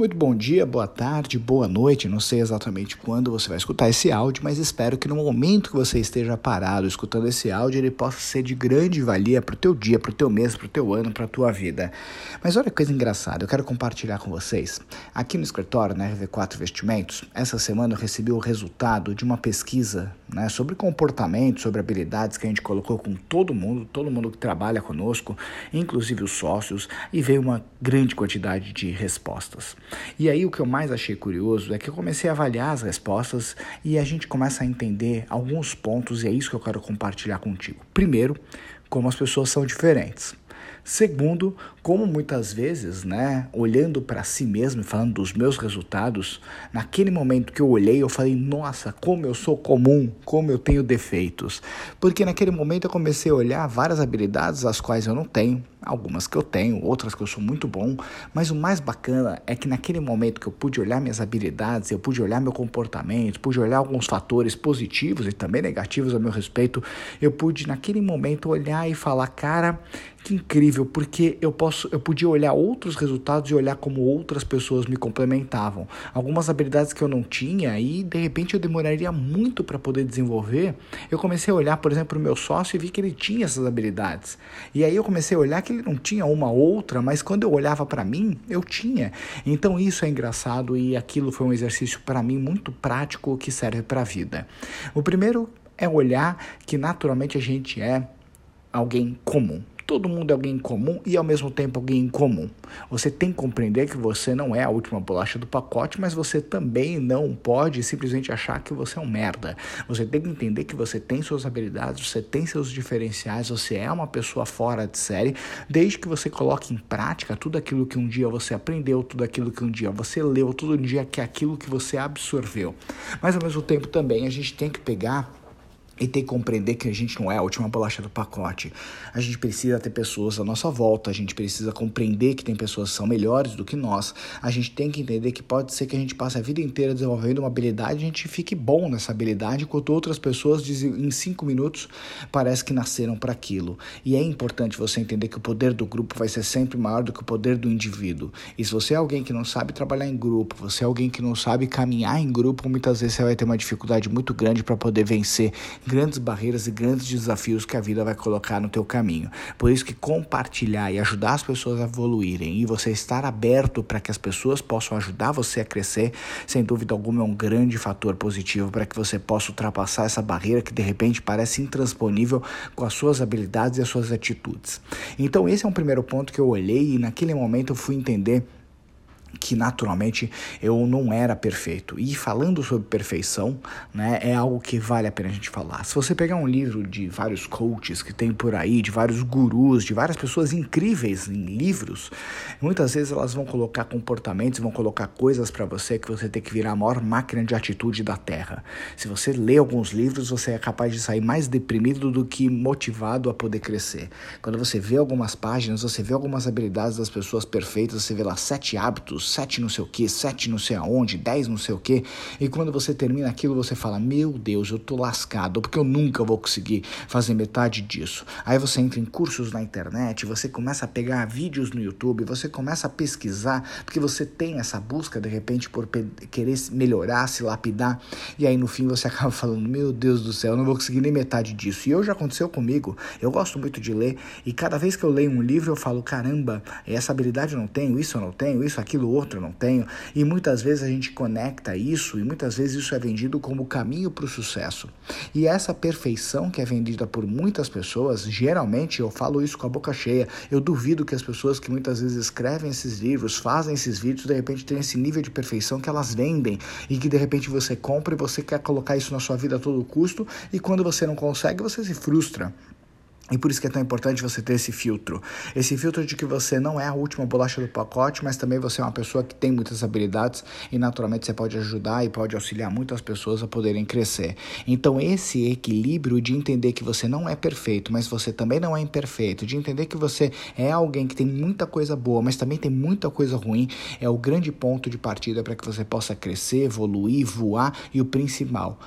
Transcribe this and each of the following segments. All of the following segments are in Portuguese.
Muito bom dia, boa tarde, boa noite. Não sei exatamente quando você vai escutar esse áudio, mas espero que no momento que você esteja parado escutando esse áudio, ele possa ser de grande valia para o teu dia, para o teu mês, para o teu ano, para a tua vida. Mas olha que coisa engraçada, eu quero compartilhar com vocês. Aqui no escritório, na RV4 Investimentos, essa semana eu recebi o resultado de uma pesquisa né, sobre comportamento, sobre habilidades que a gente colocou com todo mundo, todo mundo que trabalha conosco, inclusive os sócios, e veio uma grande quantidade de respostas. E aí o que eu mais achei curioso é que eu comecei a avaliar as respostas e a gente começa a entender alguns pontos e é isso que eu quero compartilhar contigo. Primeiro, como as pessoas são diferentes. Segundo, como muitas vezes, né, olhando para si mesmo e falando dos meus resultados, naquele momento que eu olhei, eu falei: "Nossa, como eu sou comum, como eu tenho defeitos". Porque naquele momento eu comecei a olhar várias habilidades as quais eu não tenho, algumas que eu tenho, outras que eu sou muito bom, mas o mais bacana é que naquele momento que eu pude olhar minhas habilidades, eu pude olhar meu comportamento, pude olhar alguns fatores positivos e também negativos a meu respeito, eu pude naquele momento olhar e falar: "Cara, que incrível, porque eu posso, eu podia olhar outros resultados e olhar como outras pessoas me complementavam. Algumas habilidades que eu não tinha e de repente eu demoraria muito para poder desenvolver. Eu comecei a olhar, por exemplo, o meu sócio e vi que ele tinha essas habilidades. E aí eu comecei a olhar que ele não tinha uma outra, mas quando eu olhava para mim, eu tinha. Então isso é engraçado e aquilo foi um exercício para mim muito prático que serve para a vida. O primeiro é olhar que naturalmente a gente é alguém comum. Todo mundo é alguém comum e ao mesmo tempo alguém incomum. Você tem que compreender que você não é a última bolacha do pacote, mas você também não pode simplesmente achar que você é um merda. Você tem que entender que você tem suas habilidades, você tem seus diferenciais, você é uma pessoa fora de série, desde que você coloque em prática tudo aquilo que um dia você aprendeu, tudo aquilo que um dia você leu, tudo um dia que é aquilo que você absorveu. Mas ao mesmo tempo também a gente tem que pegar e tem que compreender que a gente não é a última bolacha do pacote. A gente precisa ter pessoas à nossa volta, a gente precisa compreender que tem pessoas que são melhores do que nós. A gente tem que entender que pode ser que a gente passe a vida inteira desenvolvendo uma habilidade e a gente fique bom nessa habilidade, enquanto outras pessoas em cinco minutos parece que nasceram para aquilo. E é importante você entender que o poder do grupo vai ser sempre maior do que o poder do indivíduo. E se você é alguém que não sabe trabalhar em grupo, você é alguém que não sabe caminhar em grupo, muitas vezes você vai ter uma dificuldade muito grande para poder vencer grandes barreiras e grandes desafios que a vida vai colocar no teu caminho. Por isso que compartilhar e ajudar as pessoas a evoluírem e você estar aberto para que as pessoas possam ajudar você a crescer, sem dúvida alguma é um grande fator positivo para que você possa ultrapassar essa barreira que de repente parece intransponível com as suas habilidades e as suas atitudes. Então esse é um primeiro ponto que eu olhei e naquele momento eu fui entender que naturalmente eu não era perfeito. E falando sobre perfeição, né, é algo que vale a pena a gente falar. Se você pegar um livro de vários coaches que tem por aí, de vários gurus, de várias pessoas incríveis em livros, muitas vezes elas vão colocar comportamentos, vão colocar coisas para você que você tem que virar a maior máquina de atitude da Terra. Se você lê alguns livros, você é capaz de sair mais deprimido do que motivado a poder crescer. Quando você vê algumas páginas, você vê algumas habilidades das pessoas perfeitas, você vê lá sete hábitos sete não sei o que, sete não sei aonde, dez não sei o que, e quando você termina aquilo você fala, meu Deus, eu tô lascado, porque eu nunca vou conseguir fazer metade disso. Aí você entra em cursos na internet, você começa a pegar vídeos no YouTube, você começa a pesquisar, porque você tem essa busca de repente por querer melhorar, se lapidar, e aí no fim você acaba falando, meu Deus do céu, eu não vou conseguir nem metade disso. E hoje já aconteceu comigo, eu gosto muito de ler, e cada vez que eu leio um livro eu falo, caramba, essa habilidade eu não tenho, isso eu não tenho, isso, aquilo, outro não tenho. E muitas vezes a gente conecta isso e muitas vezes isso é vendido como caminho para o sucesso. E essa perfeição que é vendida por muitas pessoas, geralmente eu falo isso com a boca cheia. Eu duvido que as pessoas que muitas vezes escrevem esses livros, fazem esses vídeos, de repente tenham esse nível de perfeição que elas vendem e que de repente você compra e você quer colocar isso na sua vida a todo custo e quando você não consegue, você se frustra. E por isso que é tão importante você ter esse filtro. Esse filtro de que você não é a última bolacha do pacote, mas também você é uma pessoa que tem muitas habilidades e naturalmente você pode ajudar e pode auxiliar muitas pessoas a poderem crescer. Então esse equilíbrio de entender que você não é perfeito, mas você também não é imperfeito, de entender que você é alguém que tem muita coisa boa, mas também tem muita coisa ruim, é o grande ponto de partida para que você possa crescer, evoluir, voar e o principal,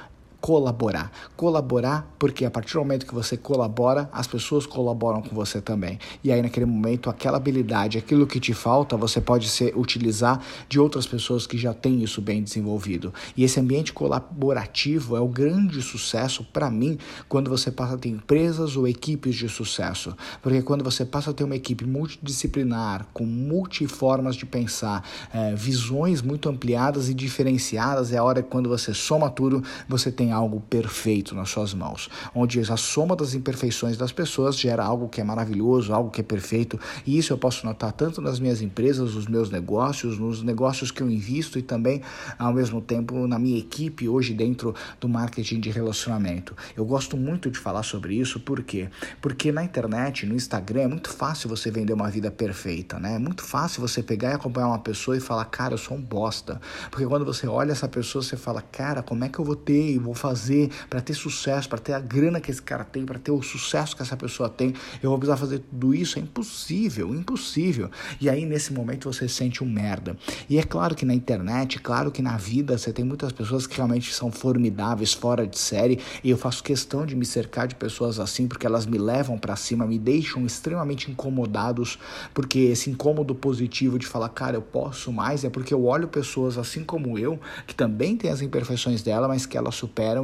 colaborar. Colaborar porque a partir do momento que você colabora, as pessoas colaboram com você também. E aí naquele momento, aquela habilidade, aquilo que te falta, você pode ser, utilizar de outras pessoas que já têm isso bem desenvolvido. E esse ambiente colaborativo é o grande sucesso para mim quando você passa a ter empresas ou equipes de sucesso. Porque quando você passa a ter uma equipe multidisciplinar, com multiformas de pensar, é, visões muito ampliadas e diferenciadas, é a hora que quando você soma tudo, você tem algo perfeito nas suas mãos. Onde a soma das imperfeições das pessoas gera algo que é maravilhoso, algo que é perfeito. E isso eu posso notar tanto nas minhas empresas, nos meus negócios, nos negócios que eu invisto e também, ao mesmo tempo, na minha equipe hoje dentro do marketing de relacionamento. Eu gosto muito de falar sobre isso, por quê? Porque na internet, no Instagram, é muito fácil você vender uma vida perfeita, né? É muito fácil você pegar e acompanhar uma pessoa e falar, cara, eu sou um bosta. Porque quando você olha essa pessoa, você fala, cara, como é que eu vou ter e vou fazer para ter sucesso, para ter a grana que esse cara tem, para ter o sucesso que essa pessoa tem? Eu vou precisar fazer tudo isso? É impossível, impossível. E aí, nesse momento, você sente um merda. E é claro que na internet, claro que na vida, você tem muitas pessoas que realmente são formidáveis, fora de série, e eu faço questão de me cercar de pessoas assim, porque elas me levam para cima, me deixam extremamente incomodados, porque esse incômodo positivo de falar, cara, eu posso mais, é porque eu olho pessoas assim como eu, que também têm as imperfeições dela, mas que elas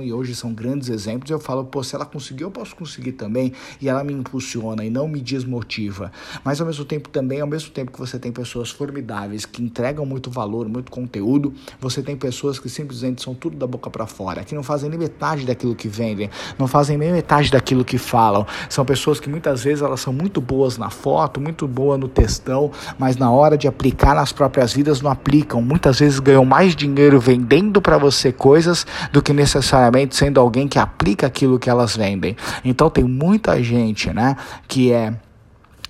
e hoje são grandes exemplos. Eu falo, pô, se ela conseguiu, eu posso conseguir também, e ela me impulsiona e não me desmotiva. Mas ao mesmo tempo também, ao mesmo tempo que você tem pessoas formidáveis que entregam muito valor, muito conteúdo, você tem pessoas que simplesmente são tudo da boca para fora, que não fazem nem metade daquilo que vendem, não fazem nem metade daquilo que falam. São pessoas que muitas vezes elas são muito boas na foto, muito boas no textão, mas na hora de aplicar nas próprias vidas não aplicam. Muitas vezes ganham mais dinheiro vendendo para você coisas do que necessariamente sendo alguém que aplica aquilo que elas vendem. Então tem muita gente, né, que é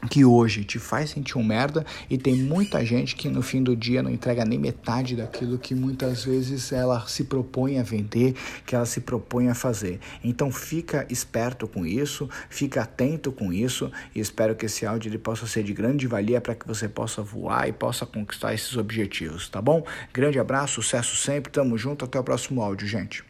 que hoje te faz sentir um merda e tem muita gente que no fim do dia não entrega nem metade daquilo que muitas vezes ela se propõe a vender, que ela se propõe a fazer. Então fica esperto com isso, fica atento com isso e espero que esse áudio ele possa ser de grande valia para que você possa voar e possa conquistar esses objetivos, tá bom? Grande abraço, sucesso sempre, tamo junto, até o próximo áudio, gente.